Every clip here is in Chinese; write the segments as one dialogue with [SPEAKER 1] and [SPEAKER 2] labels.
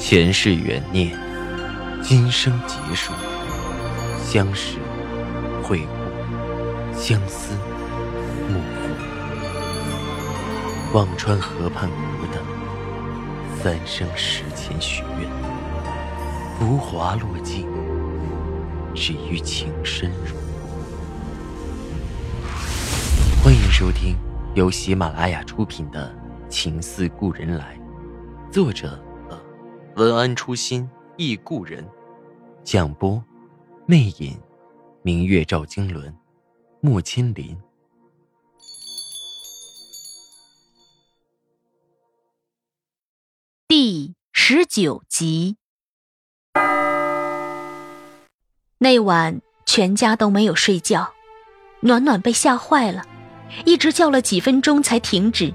[SPEAKER 1] 前世缘孽，今生劫数，相识会故，相思幕后。忘川河畔孤灯，三生石前许愿，浮华落尽，只余情深入。欢迎收听由喜马拉雅出品的《情似故人来》，作者。文安初心忆故人，蒋波，魅影，明月照经纶，木千林。
[SPEAKER 2] 第十九集。那晚全家都没有睡觉，暖暖被吓坏了，一直叫了几分钟才停止，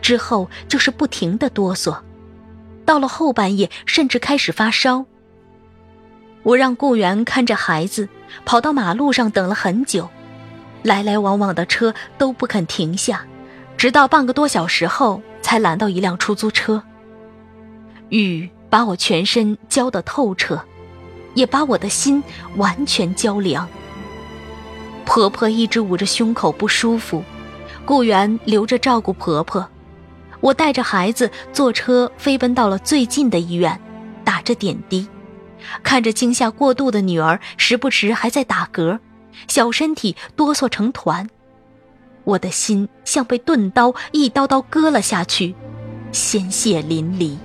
[SPEAKER 2] 之后就是不停的哆嗦。到了后半夜，甚至开始发烧。我让顾源看着孩子，跑到马路上等了很久，来来往往的车都不肯停下，直到半个多小时后才拦到一辆出租车。雨把我全身浇得透彻，也把我的心完全浇凉。婆婆一直捂着胸口不舒服，顾源留着照顾婆婆。我带着孩子坐车飞奔到了最近的医院，打着点滴，看着惊吓过度的女儿时不时还在打嗝，小身体哆嗦成团，我的心像被钝刀一刀刀割了下去，鲜血淋漓。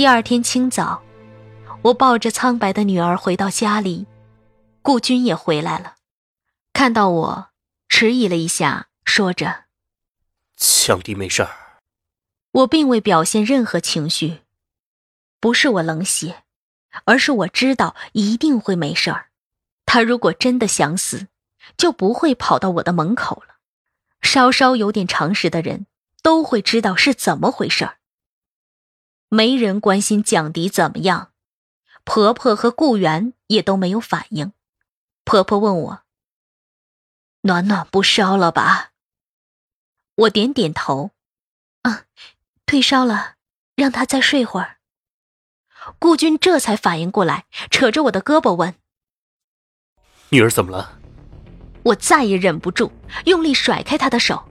[SPEAKER 2] 第二天清早，我抱着苍白的女儿回到家里，顾军也回来了，看到我，迟疑了一下，说着：“
[SPEAKER 3] 强弟没事儿。”
[SPEAKER 2] 我并未表现任何情绪，不是我冷血，而是我知道一定会没事儿。他如果真的想死，就不会跑到我的门口了。稍稍有点常识的人都会知道是怎么回事儿。没人关心蒋迪怎么样，婆婆和顾源也都没有反应。婆婆问我：“暖暖不烧了吧？”我点点头：“啊，退烧了，让她再睡会儿。”顾军这才反应过来，扯着我的胳膊问：“
[SPEAKER 3] 女儿怎么了？”
[SPEAKER 2] 我再也忍不住，用力甩开他的手。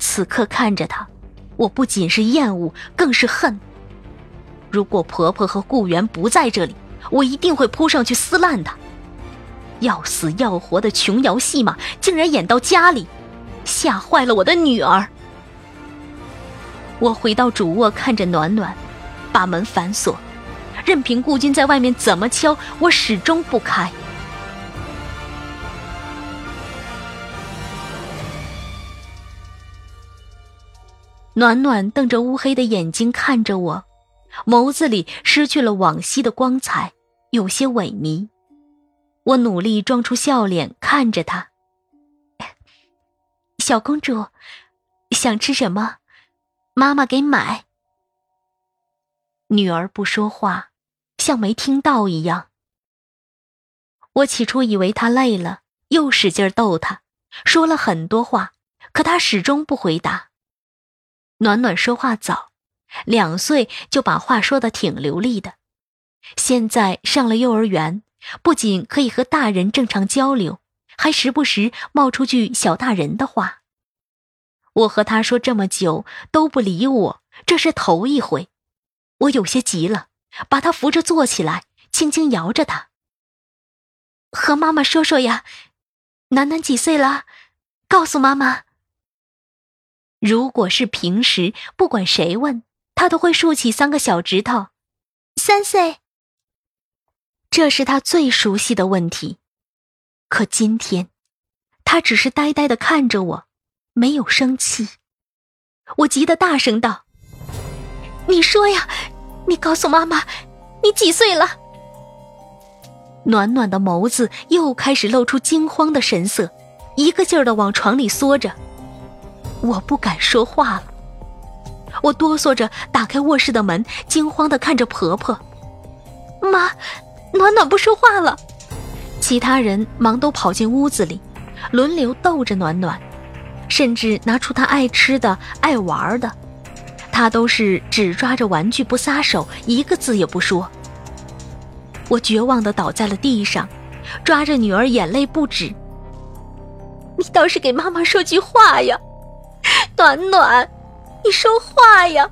[SPEAKER 2] 此刻看着他，我不仅是厌恶，更是恨。如果婆婆和顾源不在这里，我一定会扑上去撕烂他。要死要活的琼瑶戏码竟然演到家里，吓坏了我的女儿。我回到主卧，看着暖暖，把门反锁，任凭顾军在外面怎么敲，我始终不开。暖暖瞪着乌黑的眼睛看着我。眸子里失去了往昔的光彩，有些萎靡。我努力装出笑脸，看着他。小公主，想吃什么？妈妈给买。女儿不说话，像没听到一样。我起初以为她累了，又使劲逗她，说了很多话，可她始终不回答。暖暖说话早。两岁就把话说的挺流利的，现在上了幼儿园，不仅可以和大人正常交流，还时不时冒出句小大人的话。我和他说这么久都不理我，这是头一回，我有些急了，把他扶着坐起来，轻轻摇着他，和妈妈说说呀，楠楠几岁了？告诉妈妈。如果是平时，不管谁问。他都会竖起三个小指头，三岁。这是他最熟悉的问题，可今天，他只是呆呆的看着我，没有生气。我急得大声道：“你说呀，你告诉妈妈，你几岁了？”暖暖的眸子又开始露出惊慌的神色，一个劲儿的往床里缩着。我不敢说话了。我哆嗦着打开卧室的门，惊慌的看着婆婆：“妈，暖暖不说话了。其他人忙都跑进屋子里，轮流逗着暖暖，甚至拿出她爱吃的、爱玩的，她都是只抓着玩具不撒手，一个字也不说。我绝望的倒在了地上，抓着女儿，眼泪不止。你倒是给妈妈说句话呀，暖暖，你说话呀！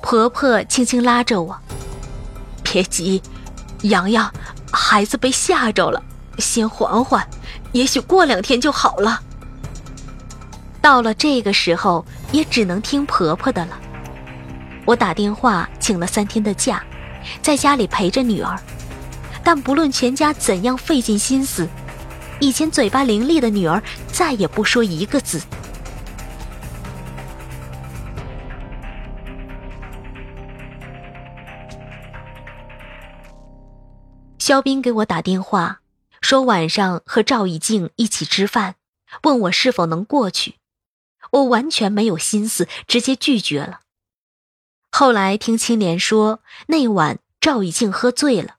[SPEAKER 2] 婆婆轻轻拉着我，别急，洋洋，孩子被吓着了，先缓缓，也许过两天就好了。到了这个时候，也只能听婆婆的了。我打电话请了三天的假。在家里陪着女儿，但不论全家怎样费尽心思，以前嘴巴伶俐的女儿再也不说一个字。肖斌给我打电话，说晚上和赵以静一起吃饭，问我是否能过去。我完全没有心思，直接拒绝了。后来听青莲说，那晚赵以静喝醉了，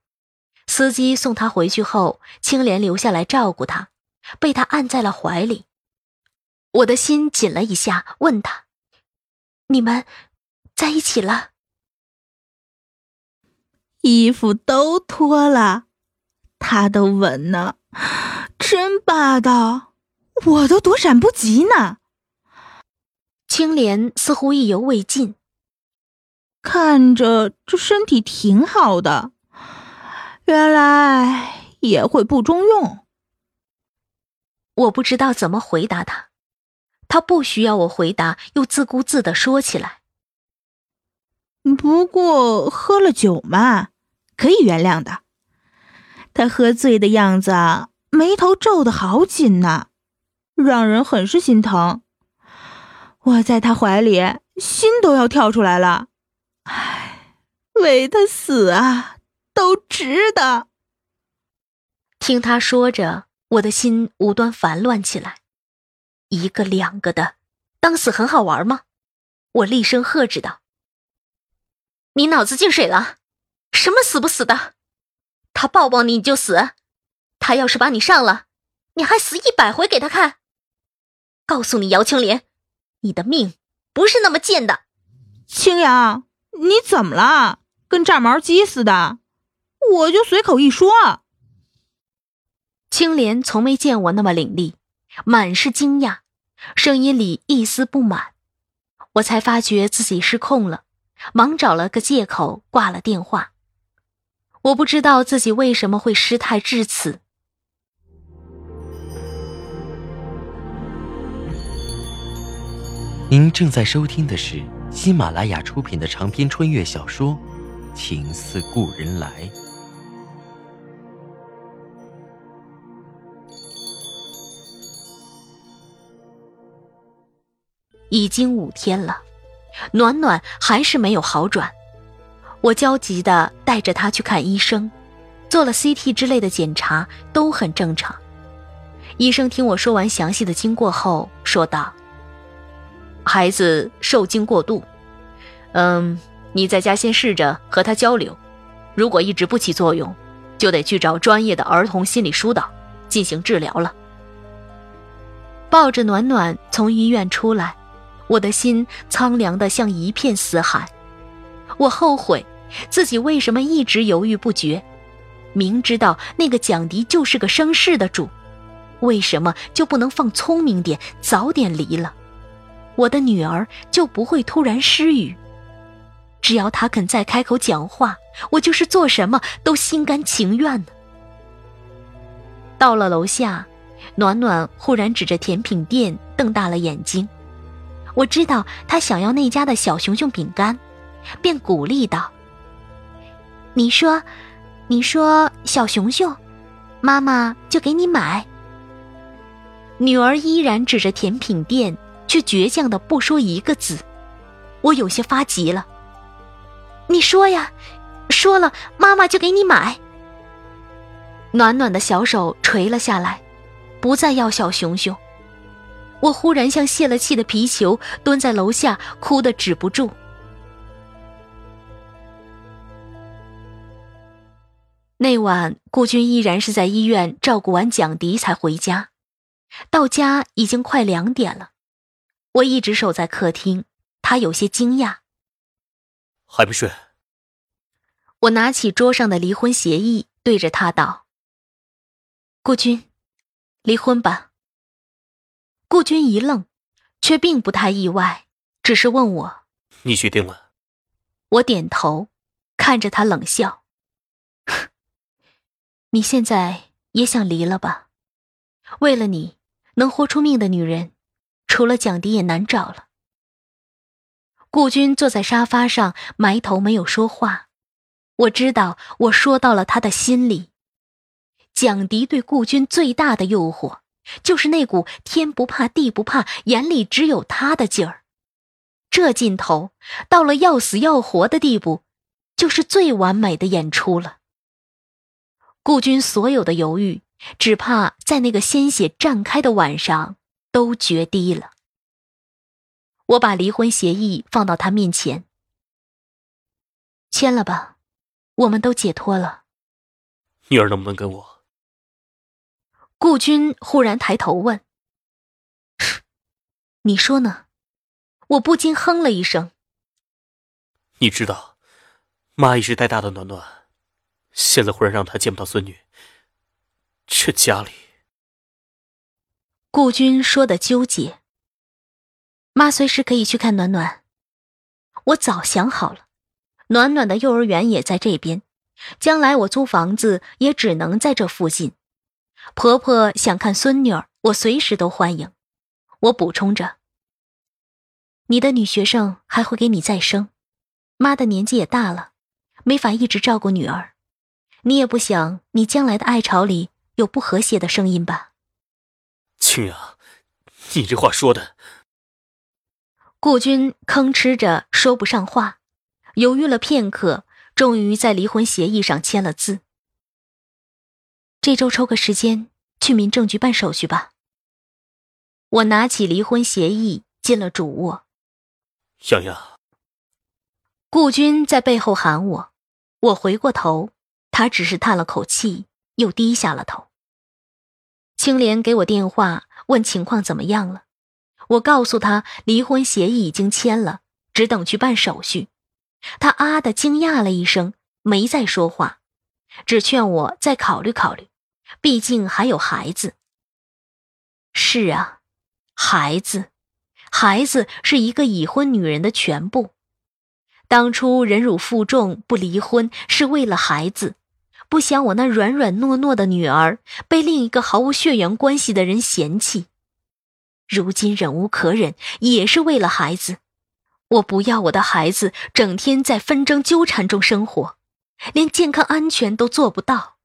[SPEAKER 2] 司机送她回去后，青莲留下来照顾她，被他按在了怀里。我的心紧了一下，问他：“你们在一起了？”
[SPEAKER 4] 衣服都脱了，他的吻呢？真霸道，我都躲闪不及呢。
[SPEAKER 2] 青莲似乎意犹未尽。
[SPEAKER 4] 看着这身体挺好的，原来也会不中用。
[SPEAKER 2] 我不知道怎么回答他，他不需要我回答，又自顾自的说起来。
[SPEAKER 4] 不过喝了酒嘛，可以原谅的。他喝醉的样子，眉头皱得好紧呐，让人很是心疼。我在他怀里，心都要跳出来了。唉，为他死啊，都值得。
[SPEAKER 2] 听他说着，我的心无端烦乱起来。一个两个的，当死很好玩吗？我厉声喝止道：“你脑子进水了？什么死不死的？他抱抱你你就死？他要是把你上了，你还死一百回给他看？告诉你，姚青莲，你的命不是那么贱的。”
[SPEAKER 4] 青阳。你怎么了？跟炸毛鸡似的？我就随口一说。
[SPEAKER 2] 青莲从没见我那么伶俐，满是惊讶，声音里一丝不满。我才发觉自己失控了，忙找了个借口挂了电话。我不知道自己为什么会失态至此。
[SPEAKER 1] 您正在收听的是。喜马拉雅出品的长篇穿越小说《情似故人来》，
[SPEAKER 2] 已经五天了，暖暖还是没有好转。我焦急的带着他去看医生，做了 CT 之类的检查，都很正常。医生听我说完详细的经过后，说道。孩子受惊过度，嗯，你在家先试着和他交流，如果一直不起作用，就得去找专业的儿童心理疏导进行治疗了。抱着暖暖从医院出来，我的心苍凉的像一片死海。我后悔自己为什么一直犹豫不决，明知道那个蒋迪就是个生事的主，为什么就不能放聪明点，早点离了？我的女儿就不会突然失语。只要她肯再开口讲话，我就是做什么都心甘情愿的。到了楼下，暖暖忽然指着甜品店瞪大了眼睛。我知道他想要那家的小熊熊饼干，便鼓励道：“你说，你说小熊熊，妈妈就给你买。”女儿依然指着甜品店。却倔强的不说一个字，我有些发急了。你说呀，说了妈妈就给你买。暖暖的小手垂了下来，不再要小熊熊。我忽然像泄了气的皮球，蹲在楼下哭得止不住。那晚，顾军依然是在医院照顾完蒋迪才回家。到家已经快两点了，我一直守在客厅，他有些惊讶。
[SPEAKER 3] 还不睡？
[SPEAKER 2] 我拿起桌上的离婚协议，对着他道：“顾军，离婚吧。”顾军一愣，却并不太意外，只是问我：“
[SPEAKER 3] 你决定了？”
[SPEAKER 2] 我点头，看着他冷笑。你现在也想离了吧？为了你，能豁出命的女人，除了蒋迪也难找了。顾军坐在沙发上，埋头没有说话。我知道我说到了他的心里。蒋迪对顾军最大的诱惑，就是那股天不怕地不怕，眼里只有他的劲儿。这劲头到了要死要活的地步，就是最完美的演出了。顾军所有的犹豫，只怕在那个鲜血绽开的晚上都决堤了。我把离婚协议放到他面前，签了吧，我们都解脱了。
[SPEAKER 3] 女儿能不能跟我？
[SPEAKER 2] 顾军忽然抬头问：“你说呢？”我不禁哼了一声。
[SPEAKER 3] 你知道，妈一直带大的暖暖。现在忽然让她见不到孙女，这家里……
[SPEAKER 2] 顾军说的纠结。妈随时可以去看暖暖，我早想好了，暖暖的幼儿园也在这边，将来我租房子也只能在这附近。婆婆想看孙女儿，我随时都欢迎。我补充着：“你的女学生还会给你再生，妈的年纪也大了，没法一直照顾女儿。”你也不想你将来的爱巢里有不和谐的声音吧？
[SPEAKER 3] 青阳，你这话说的……
[SPEAKER 2] 顾军吭哧着说不上话，犹豫了片刻，终于在离婚协议上签了字。这周抽个时间去民政局办手续吧。我拿起离婚协议进了主卧。
[SPEAKER 3] 洋洋，
[SPEAKER 2] 顾军在背后喊我，我回过头。他只是叹了口气，又低下了头。青莲给我电话，问情况怎么样了。我告诉他，离婚协议已经签了，只等去办手续。他啊的惊讶了一声，没再说话，只劝我再考虑考虑，毕竟还有孩子。是啊，孩子，孩子是一个已婚女人的全部。当初忍辱负重不离婚，是为了孩子。不想我那软软糯糯的女儿被另一个毫无血缘关系的人嫌弃，如今忍无可忍，也是为了孩子。我不要我的孩子整天在纷争纠缠中生活，连健康安全都做不到。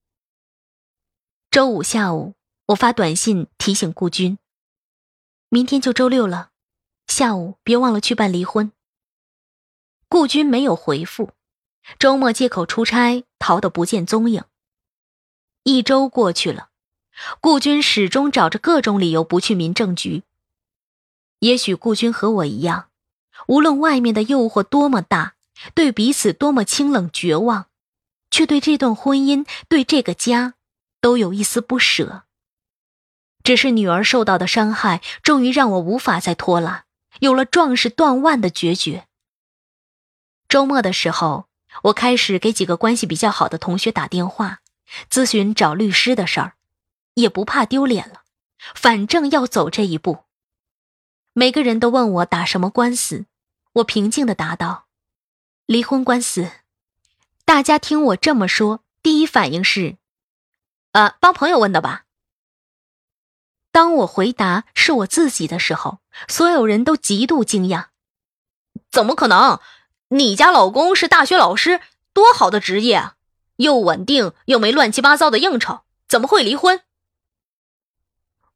[SPEAKER 2] 周五下午，我发短信提醒顾军，明天就周六了，下午别忘了去办离婚。顾军没有回复。周末借口出差逃得不见踪影。一周过去了，顾军始终找着各种理由不去民政局。也许顾军和我一样，无论外面的诱惑多么大，对彼此多么清冷绝望，却对这段婚姻、对这个家，都有一丝不舍。只是女儿受到的伤害，终于让我无法再拖拉，有了壮士断腕的决绝。周末的时候。我开始给几个关系比较好的同学打电话，咨询找律师的事儿，也不怕丢脸了，反正要走这一步。每个人都问我打什么官司，我平静的答道：“离婚官司。”大家听我这么说，第一反应是：“呃，帮朋友问的吧？”当我回答是我自己的时候，所有人都极度惊讶：“怎么可能？”你家老公是大学老师，多好的职业啊！又稳定又没乱七八糟的应酬，怎么会离婚？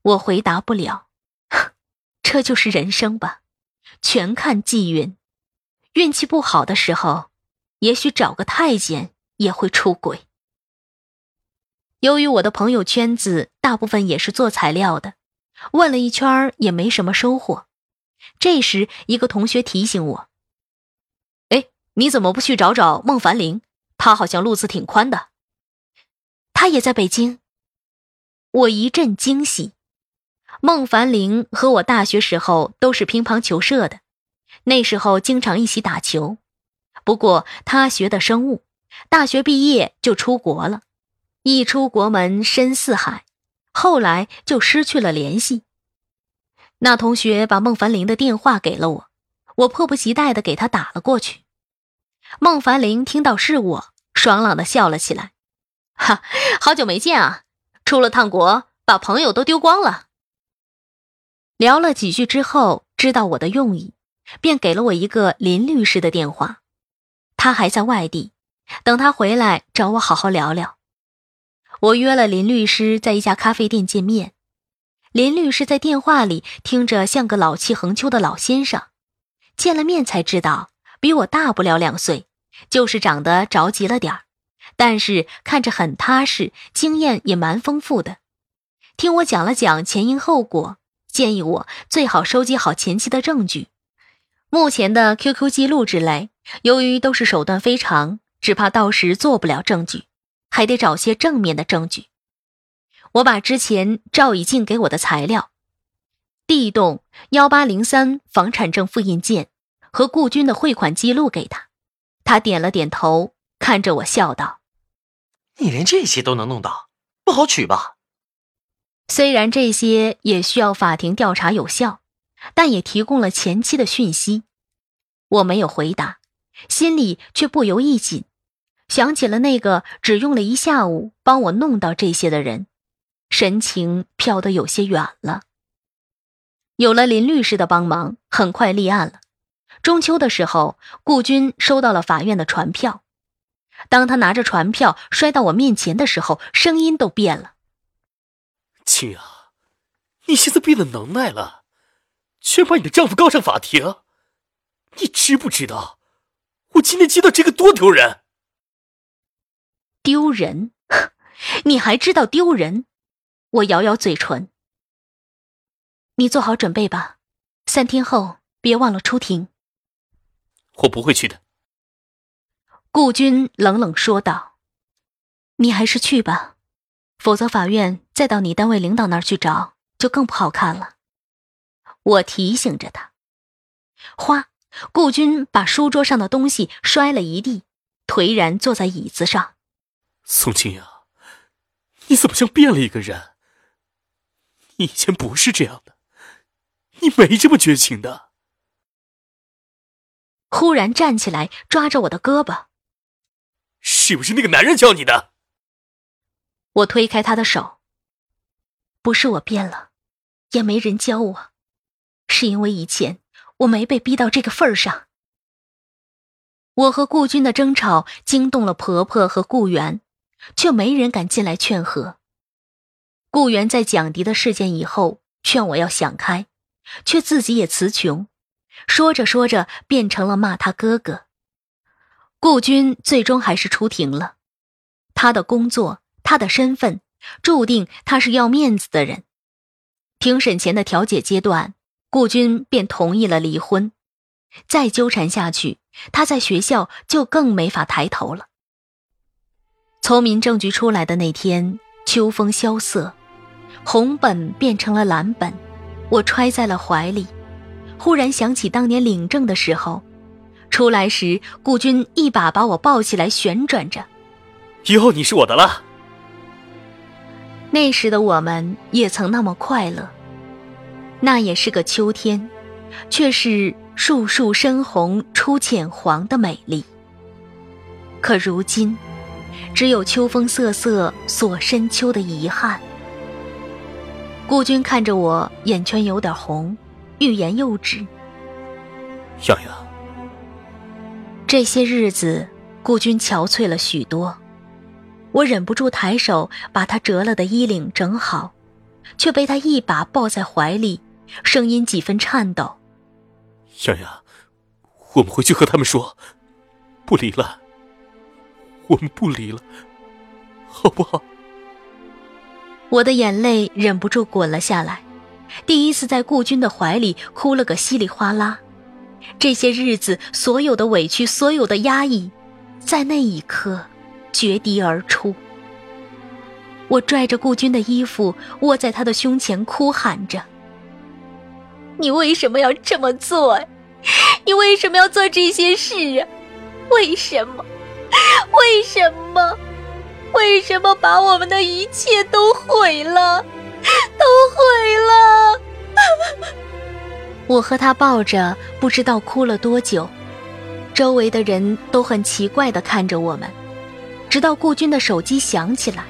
[SPEAKER 2] 我回答不了，这就是人生吧，全看际运。运气不好的时候，也许找个太监也会出轨。由于我的朋友圈子大部分也是做材料的，问了一圈也没什么收获。这时，一个同学提醒我。哎你怎么不去找找孟凡玲？他好像路子挺宽的。他也在北京。我一阵惊喜。孟凡玲和我大学时候都是乒乓球社的，那时候经常一起打球。不过他学的生物，大学毕业就出国了，一出国门深似海，后来就失去了联系。那同学把孟凡玲的电话给了我，我迫不及待的给他打了过去。孟凡玲听到是我，爽朗的笑了起来：“哈，好久没见啊，出了趟国，把朋友都丢光了。”聊了几句之后，知道我的用意，便给了我一个林律师的电话。他还在外地，等他回来找我好好聊聊。我约了林律师在一家咖啡店见面。林律师在电话里听着像个老气横秋的老先生，见了面才知道比我大不了两岁，就是长得着急了点儿，但是看着很踏实，经验也蛮丰富的。听我讲了讲前因后果。建议我最好收集好前期的证据，目前的 QQ 记录之类，由于都是手段非常，只怕到时做不了证据，还得找些正面的证据。我把之前赵以静给我的材料，地洞幺八零三房产证复印件和顾军的汇款记录给他，他点了点头，看着我笑道：“
[SPEAKER 1] 你连这些都能弄到，不好取吧？”
[SPEAKER 2] 虽然这些也需要法庭调查有效，但也提供了前期的讯息。我没有回答，心里却不由一紧，想起了那个只用了一下午帮我弄到这些的人，神情飘得有些远了。有了林律师的帮忙，很快立案了。中秋的时候，顾军收到了法院的传票，当他拿着传票摔到我面前的时候，声音都变了。
[SPEAKER 3] 青啊，你现在变了能耐了，居然把你的丈夫告上法庭，你知不知道我今天接到这个多丢人？
[SPEAKER 2] 丢人？你还知道丢人？我咬咬嘴唇。你做好准备吧，三天后别忘了出庭。
[SPEAKER 3] 我不会去的。
[SPEAKER 2] 顾军冷冷说道：“你还是去吧。”否则，法院再到你单位领导那儿去找，就更不好看了。我提醒着他。哗！顾军把书桌上的东西摔了一地，颓然坐在椅子上。
[SPEAKER 3] 宋清扬，你怎么像变了一个人？你以前不是这样的，你没这么绝情的。
[SPEAKER 2] 忽然站起来，抓着我的胳膊。
[SPEAKER 3] 是不是那个男人教你的？
[SPEAKER 2] 我推开他的手。不是我变了，也没人教我，是因为以前我没被逼到这个份儿上。我和顾军的争吵惊动了婆婆和顾源，却没人敢进来劝和。顾源在蒋迪的事件以后劝我要想开，却自己也词穷，说着说着变成了骂他哥哥。顾军最终还是出庭了，他的工作。他的身份注定他是要面子的人。庭审前的调解阶段，顾军便同意了离婚。再纠缠下去，他在学校就更没法抬头了。从民政局出来的那天，秋风萧瑟，红本变成了蓝本，我揣在了怀里。忽然想起当年领证的时候，出来时顾军一把把我抱起来，旋转着：“
[SPEAKER 3] 以后你是我的了。”
[SPEAKER 2] 那时的我们也曾那么快乐，那也是个秋天，却是树树深红出浅黄的美丽。可如今，只有秋风瑟瑟锁深秋的遗憾。顾军看着我，眼圈有点红，欲言又止。
[SPEAKER 3] 洋洋，
[SPEAKER 2] 这些日子，顾军憔悴了许多。我忍不住抬手把他折了的衣领整好，却被他一把抱在怀里，声音几分颤抖：“
[SPEAKER 3] 洋洋，我们回去和他们说，不离了。我们不离了，好不好？”
[SPEAKER 2] 我的眼泪忍不住滚了下来，第一次在顾军的怀里哭了个稀里哗啦。这些日子所有的委屈，所有的压抑，在那一刻。决堤而出。我拽着顾军的衣服，卧在他的胸前，哭喊着：“你为什么要这么做？你为什么要做这些事啊？为什么？为什么？为什么把我们的一切都毁了？都毁了！” 我和他抱着，不知道哭了多久。周围的人都很奇怪地看着我们，直到顾军的手机响起来。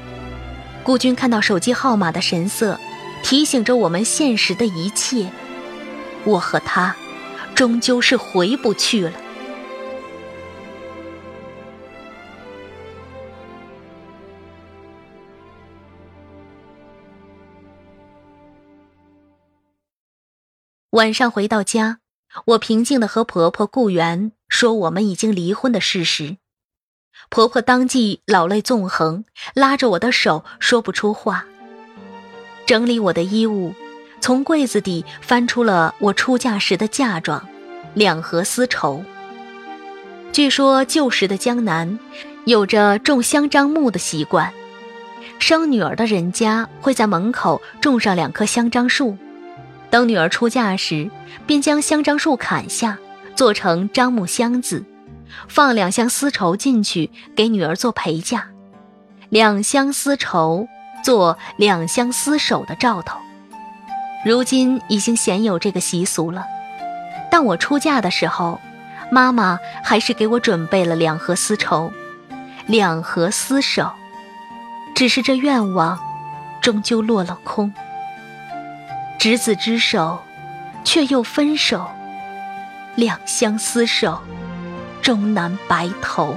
[SPEAKER 2] 顾军看到手机号码的神色，提醒着我们现实的一切。我和他，终究是回不去了。晚上回到家，我平静的和婆婆顾源说我们已经离婚的事实。婆婆当即老泪纵横，拉着我的手说不出话。整理我的衣物，从柜子底翻出了我出嫁时的嫁妆，两盒丝绸。据说旧时的江南有着种香樟木的习惯，生女儿的人家会在门口种上两棵香樟树，等女儿出嫁时，便将香樟树砍下，做成樟木箱子。放两箱丝绸进去，给女儿做陪嫁。两箱丝绸做两箱丝手的兆头。如今已经鲜有这个习俗了。但我出嫁的时候，妈妈还是给我准备了两盒丝绸，两盒丝手。只是这愿望，终究落了空。执子之手，却又分手。两相厮守。终难白头。